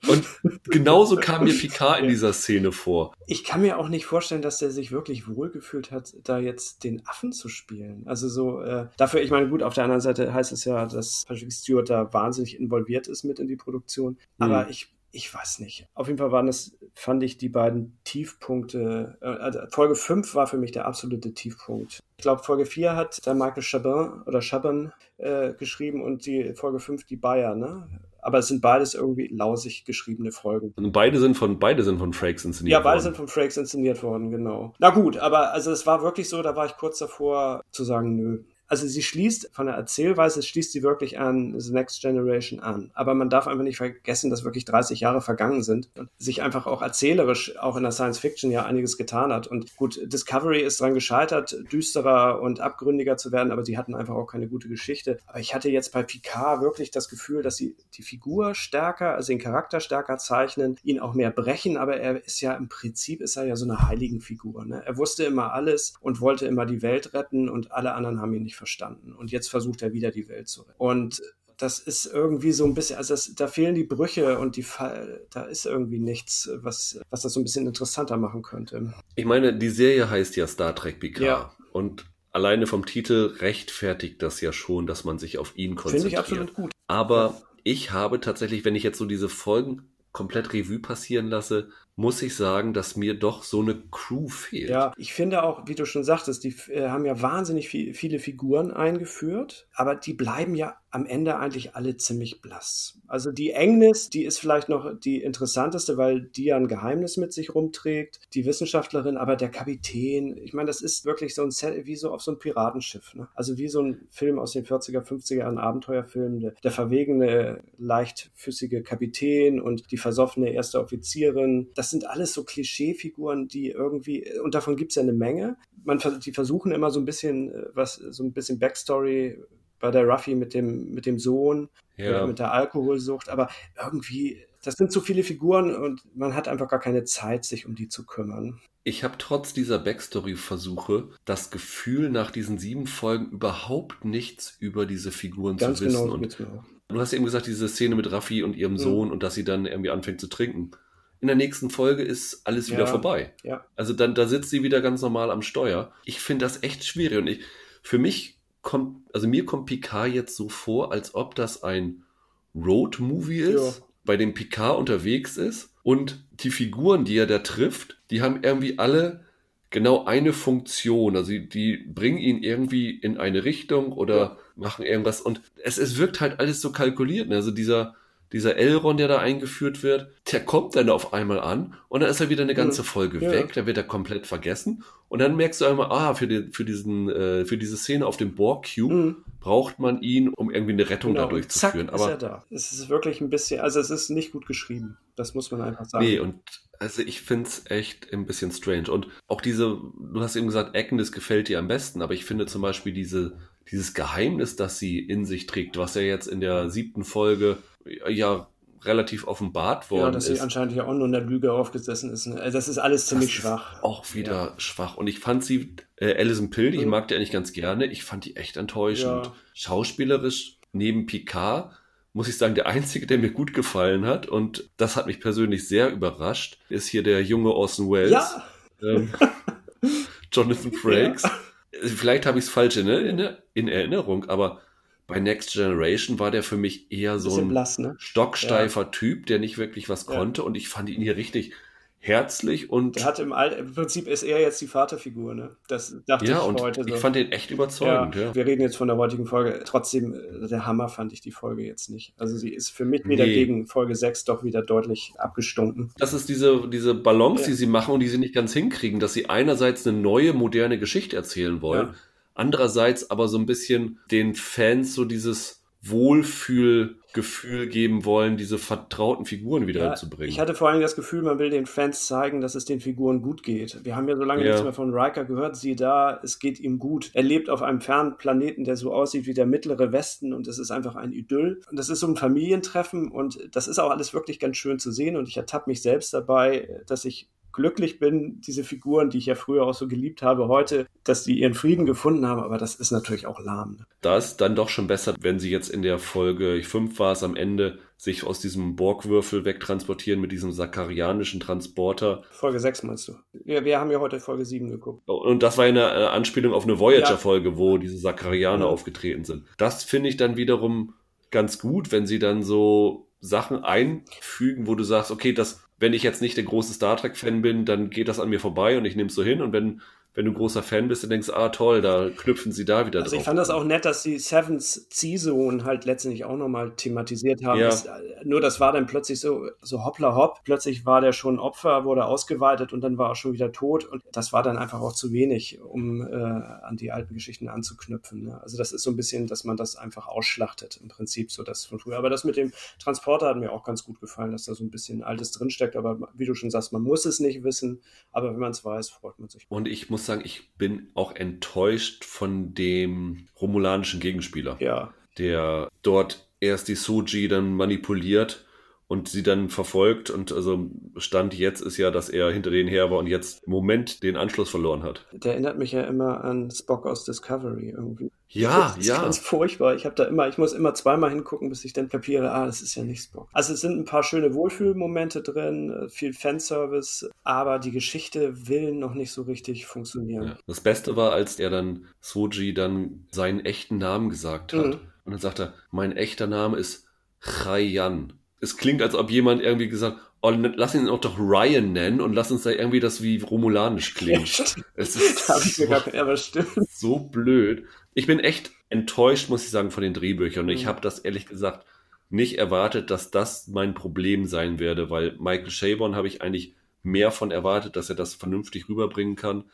Und genauso kam mir Picard in dieser Szene vor. Ich kann mir auch nicht vorstellen, dass der sich wirklich wohlgefühlt hat, da jetzt den Affen zu spielen. Also so, äh, dafür, ich meine, gut, auf der anderen Seite heißt es ja, dass Patrick Stewart da wahnsinnig involviert ist mit in die Produktion. Aber hm. ich ich weiß nicht. Auf jeden Fall waren das, fand ich, die beiden Tiefpunkte. Äh, also Folge 5 war für mich der absolute Tiefpunkt. Ich glaube, Folge 4 hat der Michael Chabin oder Chabin äh, geschrieben und die Folge 5 die Bayer, ne? Aber es sind beides irgendwie lausig geschriebene Folgen. Und beide sind von beide sind von Frakes inszeniert worden. Ja, beide worden. sind von Frakes inszeniert worden, genau. Na gut, aber also es war wirklich so, da war ich kurz davor zu sagen, nö, also sie schließt von der Erzählweise, schließt sie wirklich an The Next Generation an. Aber man darf einfach nicht vergessen, dass wirklich 30 Jahre vergangen sind und sich einfach auch erzählerisch auch in der Science Fiction ja einiges getan hat. Und gut, Discovery ist daran gescheitert, düsterer und abgründiger zu werden, aber sie hatten einfach auch keine gute Geschichte. Aber ich hatte jetzt bei Picard wirklich das Gefühl, dass sie die Figur stärker, also den Charakter stärker zeichnen, ihn auch mehr brechen, aber er ist ja im Prinzip ist er ja so eine Heiligenfigur. Ne? Er wusste immer alles und wollte immer die Welt retten und alle anderen haben ihn nicht verstanden. Und jetzt versucht er wieder die Welt zu retten. Und das ist irgendwie so ein bisschen, also das, da fehlen die Brüche und die da ist irgendwie nichts, was, was das so ein bisschen interessanter machen könnte. Ich meine, die Serie heißt ja Star Trek Picard. Ja. Und alleine vom Titel rechtfertigt das ja schon, dass man sich auf ihn konzentriert. Finde ich absolut gut. Aber ich habe tatsächlich, wenn ich jetzt so diese Folgen komplett Revue passieren lasse, muss ich sagen, dass mir doch so eine Crew fehlt. Ja, ich finde auch, wie du schon sagtest, die äh, haben ja wahnsinnig viel, viele Figuren eingeführt, aber die bleiben ja am Ende eigentlich alle ziemlich blass. Also die Agnes, die ist vielleicht noch die interessanteste, weil die ja ein Geheimnis mit sich rumträgt, die Wissenschaftlerin, aber der Kapitän, ich meine, das ist wirklich so ein Set, wie so auf so ein Piratenschiff. Ne? Also wie so ein Film aus den 40er, 50er Jahren, Abenteuerfilm, der, der verwegene, leichtfüßige Kapitän und die versoffene erste Offizierin. Das sind alles so Klischeefiguren, die irgendwie, und davon gibt es ja eine Menge. Man, die versuchen immer so ein bisschen äh, was, so ein bisschen Backstory bei der Ruffy mit dem, mit dem Sohn, ja. mit der Alkoholsucht, aber irgendwie, das sind zu viele Figuren und man hat einfach gar keine Zeit, sich um die zu kümmern. Ich habe trotz dieser Backstory-Versuche das Gefühl, nach diesen sieben Folgen überhaupt nichts über diese Figuren Ganz zu wissen. Genau, und du hast eben gesagt, diese Szene mit Raffi und ihrem mhm. Sohn und dass sie dann irgendwie anfängt zu trinken in der nächsten Folge ist alles wieder Ja. vorbei. Ja. Also dann, da sitzt sie wieder ganz normal am Steuer. Ich finde das echt schwierig. Und ich, für mich kommt, also mir kommt Picard jetzt so vor, als ob das ein Road-Movie ist, Ja. bei dem Picard unterwegs ist. Und die Figuren, die er da trifft, die haben irgendwie alle genau eine Funktion. Also die, die bringen ihn irgendwie in eine Richtung oder machen irgendwas. Und es, es wirkt halt alles so kalkuliert. ne? Also dieser, dieser Elrond, der da eingeführt wird, der kommt dann auf einmal an und dann ist er wieder eine ganze Mhm. Folge Ja. weg, da wird er komplett vergessen. Und dann merkst du einmal, ah, für, die, für, diesen, äh, für diese Szene auf dem Borg Cube Mhm. braucht man ihn, um irgendwie eine Rettung Genau. da und durchzuführen. Zack, ist er Aber da. Es ist wirklich ein bisschen, also es ist nicht gut geschrieben. Das muss man einfach sagen. nee, und also ich finde es echt ein bisschen strange. Und auch diese, du hast eben gesagt, Agnes gefällt dir am besten, aber ich finde zum Beispiel diese, dieses Geheimnis, das sie in sich trägt, was ja jetzt in der siebten Folge ja relativ offenbart worden ja, dass sie ist. anscheinend ja auch nur in der Lüge aufgesessen ist. ne? Also das ist alles ziemlich Das ist schwach. Auch wieder schwach. Und ich fand sie, äh, Alison Pill, die Mhm. mag die eigentlich ganz gerne. Ich fand die echt enttäuschend. Ja. Schauspielerisch neben Picard muss ich sagen, der einzige, der mir gut gefallen hat, und das hat mich persönlich sehr überrascht, ist hier der junge Orson Welles. Ja, Ähm, Jonathan Frakes. Vielleicht habe ich es falsch in, in, in Erinnerung, aber bei Next Generation war der für mich eher so ein blass, ne? stocksteifer Typ, der nicht wirklich was Ja. konnte. Und ich fand ihn hier richtig herzlich und Der hat im, Al im Prinzip ist er jetzt die Vaterfigur, ne? Das dachte ja, ich und heute so. ich fand den echt überzeugend. Ja, Wir reden jetzt von der heutigen Folge. Trotzdem, äh, der Hammer fand ich die Folge jetzt nicht. Also sie ist für mich wieder Nee. gegen Folge 6 doch wieder deutlich abgestunken. Das ist diese, diese Balance, Ja. die sie machen und die sie nicht ganz hinkriegen, dass sie einerseits eine neue, moderne Geschichte erzählen wollen, Ja. Andererseits aber so ein bisschen den Fans so dieses Wohlfühlgefühl geben wollen, diese vertrauten Figuren wieder Ja, zu bringen. ich hatte vor allem das Gefühl, man will den Fans zeigen, dass es den Figuren gut geht. Wir haben ja so lange Ja. nichts mehr von Riker gehört. Siehe da, es geht ihm gut. Er lebt auf einem fernen Planeten, der so aussieht wie der mittlere Westen und es ist einfach ein Idyll. Und das ist so ein Familientreffen und das ist auch alles wirklich ganz schön zu sehen und ich ertappe mich selbst dabei, dass ich glücklich bin, diese Figuren, die ich ja früher auch so geliebt habe, heute, dass die ihren Frieden gefunden haben, aber das ist natürlich auch lahm. ne? da ist dann doch schon besser, wenn sie jetzt in der Folge 5 war es am Ende, sich aus diesem Borgwürfel wegtransportieren mit diesem sakarianischen Transporter. Folge 6 meinst du? Wir, wir haben ja heute Folge 7 geguckt. Und das war eine äh, Anspielung auf eine Voyager-Folge, wo diese Sakarianer Ja. aufgetreten sind. Das finde ich dann wiederum ganz gut, wenn sie dann so Sachen einfügen, wo du sagst, okay, das, wenn ich jetzt nicht der große Star Trek-Fan bin, dann geht das an mir vorbei und ich nehme es so hin. Und wenn, wenn du großer Fan bist, dann denkst du, ah toll, da knüpfen sie da wieder Also ich drauf. fand das auch nett, dass die Sevens C-Zone halt letztendlich auch nochmal thematisiert haben. Ja. Das, äh, nur das war dann plötzlich so, so hoppla hopp. Plötzlich war der schon Opfer, wurde ausgeweitet und dann war er schon wieder tot. Und das war dann einfach auch zu wenig, um äh, an die alten Geschichten anzuknüpfen. Ne? Also das ist so ein bisschen, dass man das einfach ausschlachtet, im Prinzip so das von früher. Aber das mit dem Transporter hat mir auch ganz gut gefallen, dass da so ein bisschen Altes drinsteckt. Aber wie du schon sagst, man muss es nicht wissen. Aber wenn man es weiß, freut man sich. Und ich muss sagen, ich bin auch enttäuscht von dem romulanischen Gegenspieler. Ja, der dort erst die Soji dann manipuliert und sie dann verfolgt. Und also Stand jetzt ist ja, dass er hinter denen her war und jetzt im Moment den Anschluss verloren hat. der erinnert mich ja immer an Spock aus Discovery irgendwie. Ja, das ist ja. ganz furchtbar. Ich habe da immer, ich muss immer zweimal hingucken, bis ich dann kapiere, ah, das ist ja nicht Spock. Also es sind ein paar schöne Wohlfühlmomente drin, viel Fanservice, aber die Geschichte will noch nicht so richtig funktionieren. Ja. Das Beste war, als er dann Soji dann seinen echten Namen gesagt hat. Mhm. Und dann sagt er, mein echter Name ist Ryan. Es klingt, als ob jemand irgendwie gesagt oh, lass ihn auch doch Ryan nennen und lass uns da irgendwie das wie Romulanisch klingt. Es ist so, so blöd. Ich bin echt enttäuscht, muss ich sagen, von den Drehbüchern. Und ich Mhm. habe das ehrlich gesagt nicht erwartet, dass das mein Problem sein werde, weil Michael Chabon habe ich eigentlich mehr von erwartet, dass er das vernünftig rüberbringen kann.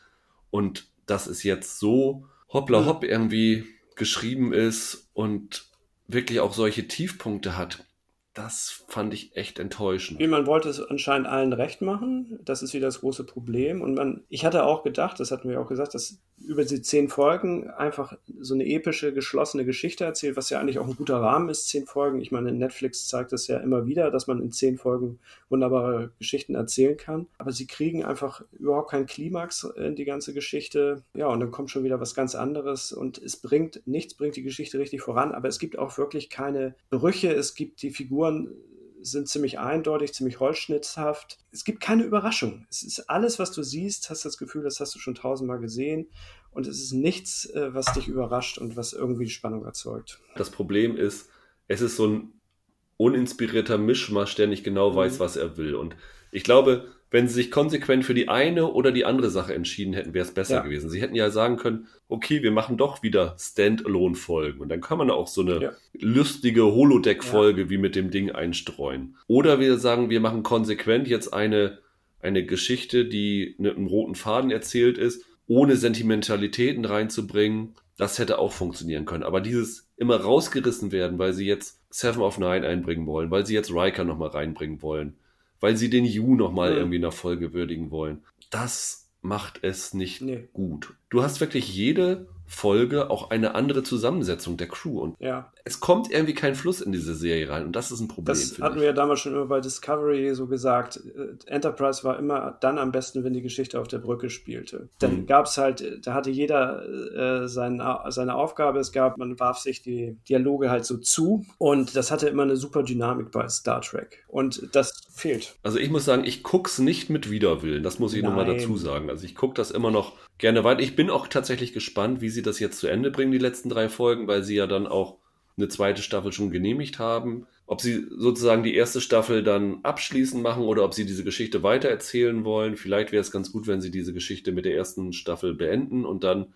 Und dass es jetzt so hoppla Mhm. hopp irgendwie geschrieben ist und wirklich auch solche Tiefpunkte hat, das fand ich echt enttäuschend. Wie man wollte es anscheinend allen recht machen. Das ist wieder das große Problem. Und man, ich hatte auch gedacht, das hatten wir auch gesagt, dass über die zehn Folgen einfach so eine epische, geschlossene Geschichte erzählt, was ja eigentlich auch ein guter Rahmen ist, zehn Folgen. Ich meine, Netflix zeigt es ja immer wieder, dass man in zehn Folgen wunderbare Geschichten erzählen kann. Aber sie kriegen einfach überhaupt keinen Klimax in die ganze Geschichte. Ja, und dann kommt schon wieder was ganz anderes. Und es bringt, nichts bringt die Geschichte richtig voran. Aber es gibt auch wirklich keine Brüche. Es gibt die Figuren sind ziemlich eindeutig, ziemlich holzschnitzhaft. Es gibt keine Überraschung. Es ist alles, was du siehst, hast das Gefühl, das hast du schon tausendmal gesehen. Und es ist nichts, äh, was dich überrascht und was irgendwie Spannung erzeugt. Das Problem ist, es ist so ein uninspirierter Mischmasch, der nicht genau weiß, mhm. was er will. Und ich glaube, wenn sie sich konsequent für die eine oder die andere Sache entschieden hätten, wäre es besser ja. gewesen. Sie hätten ja sagen können, okay, wir machen doch wieder Standalone-Folgen. Und dann kann man auch so eine ja. lustige Holodeck-Folge ja. wie mit dem Ding einstreuen. Oder wir sagen, wir machen konsequent jetzt eine, eine Geschichte, die mit einem roten Faden erzählt ist, ohne Sentimentalitäten reinzubringen. Das hätte auch funktionieren können. Aber dieses immer rausgerissen werden, weil sie jetzt Seven of Nine einbringen wollen, weil sie jetzt Riker nochmal reinbringen wollen, weil sie den Yu nochmal mhm. irgendwie in der Folge würdigen wollen. Das macht es nicht nee. gut. Du hast wirklich jede Folge auch eine andere Zusammensetzung der Crew. Und ja. es kommt irgendwie kein Fluss in diese Serie rein. Und das ist ein Problem. Das hatten ich. wir ja damals schon immer bei Discovery so gesagt. Äh, Enterprise war immer dann am besten, wenn die Geschichte auf der Brücke spielte. Dann mhm. gab es halt, da hatte jeder äh, sein, seine Aufgabe. Es gab, man warf sich die Dialoge halt so zu. Und das hatte immer eine super Dynamik bei Star Trek. Und das fehlt. Also ich muss sagen, ich gucke es nicht mit Widerwillen. Das muss ich nochmal dazu sagen. Also ich gucke das immer noch gerne weiter. Ich bin auch tatsächlich gespannt, wie sie das jetzt zu Ende bringen, die letzten drei Folgen, weil sie ja dann auch eine zweite Staffel schon genehmigt haben. Ob sie sozusagen die erste Staffel dann abschließend machen oder ob sie diese Geschichte weitererzählen wollen. Vielleicht wäre es ganz gut, wenn sie diese Geschichte mit der ersten Staffel beenden und dann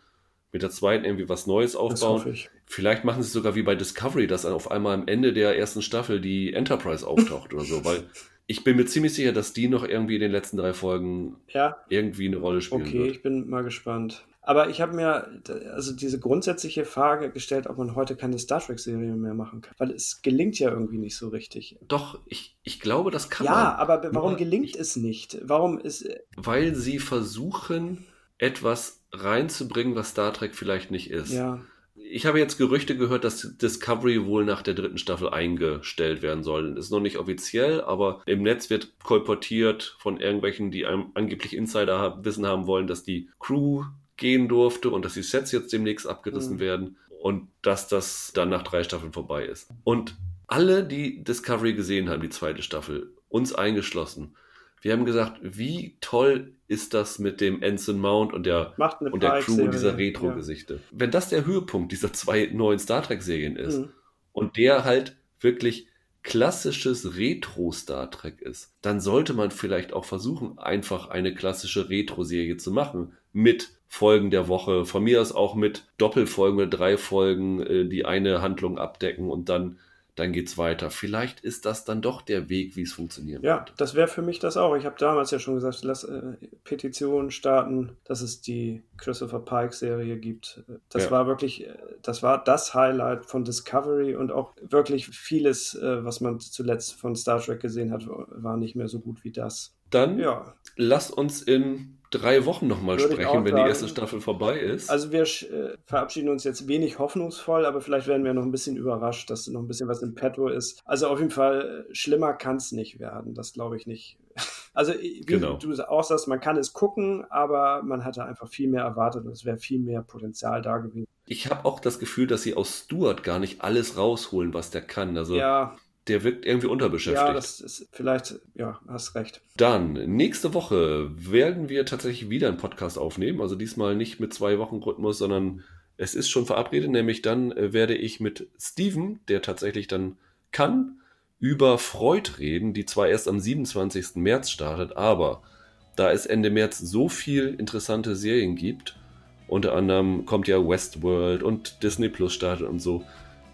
mit der zweiten irgendwie was Neues aufbauen. Vielleicht machen sie es sogar wie bei Discovery, dass dann auf einmal am Ende der ersten Staffel die Enterprise auftaucht oder so, weil ich bin mir ziemlich sicher, dass die noch irgendwie in den letzten drei Folgen ja. irgendwie eine Rolle spielen okay, wird. Okay, ich bin mal gespannt. Aber ich habe mir also diese grundsätzliche Frage gestellt, ob man heute keine Star Trek-Serie mehr machen kann. Weil es gelingt ja irgendwie nicht so richtig. Doch, ich, ich glaube, das kann ja, man. Ja, aber warum Nur gelingt ich, es nicht? Warum ist. Weil sie versuchen, etwas reinzubringen, was Star Trek vielleicht nicht ist. Ja ich habe jetzt Gerüchte gehört, dass Discovery wohl nach der dritten Staffel eingestellt werden soll. Das ist noch nicht offiziell, aber im Netz wird kolportiert von irgendwelchen, die angeblich Insider-Wissen haben wollen, dass die Crew gehen durfte und dass die Sets jetzt demnächst abgerissen mhm. werden und dass das dann nach drei Staffeln vorbei ist. Und alle, die Discovery gesehen haben, die zweite Staffel, uns eingeschlossen, wir haben gesagt, wie toll ist das mit dem Ensign Mount und der, und der Crew dieser Retro-Gesichte. Ja. Wenn das der Höhepunkt dieser zwei neuen Star Trek-Serien ist mhm. und der halt wirklich klassisches Retro-Star Trek ist, dann sollte man vielleicht auch versuchen, einfach eine klassische Retro-Serie zu machen mit Folgen der Woche, von mir aus auch mit Doppelfolgen oder drei Folgen, äh, die eine Handlung abdecken und dann dann geht's weiter. Vielleicht ist das dann doch der Weg, wie es funktionieren Ja, wird. das wäre für mich das auch. Ich habe damals ja schon gesagt, lass äh, Petitionen starten, dass es die Christopher Pike Serie gibt. Das ja. war wirklich, äh, das war das Highlight von Discovery und auch wirklich vieles, äh, was man zuletzt von Star Trek gesehen hat, war nicht mehr so gut wie das. Dann ja. lass uns in drei Wochen nochmal sprechen, wenn die erste Staffel vorbei ist. Also wir äh, verabschieden uns jetzt wenig hoffnungsvoll, aber vielleicht werden wir noch ein bisschen überrascht, dass noch ein bisschen was im Petto ist. Also auf jeden Fall, äh, schlimmer kann es nicht werden. Das glaube ich nicht. Also wie genau. du auch sagst, man kann es gucken, aber man hatte einfach viel mehr erwartet und es wäre viel mehr Potenzial da gewesen. Ich habe auch das Gefühl, dass sie aus Stuart gar nicht alles rausholen, was der kann. Also ja der wirkt irgendwie unterbeschäftigt. Ja, das ist vielleicht, ja, hast recht. Dann, nächste Woche werden wir tatsächlich wieder einen Podcast aufnehmen. Also diesmal nicht mit zwei Wochen Rhythmus, sondern es ist schon verabredet, nämlich dann äh, werde ich mit Steven, der tatsächlich dann kann, über Freud reden, die zwar erst am 27. März startet, aber da es Ende März so viel interessante Serien gibt, unter anderem kommt ja Westworld und Disney Plus startet und so,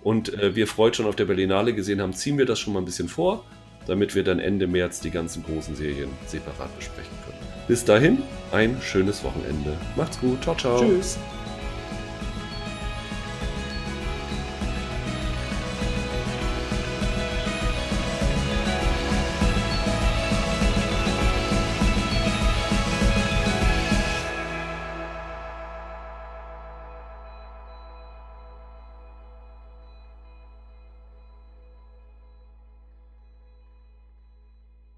und äh, wir Freud schon auf der Berlinale gesehen haben, ziehen wir das schon mal ein bisschen vor, damit wir dann Ende März die ganzen großen Serien separat besprechen können. Bis dahin, ein schönes Wochenende. Macht's gut. Ciao, ciao. Tschüss.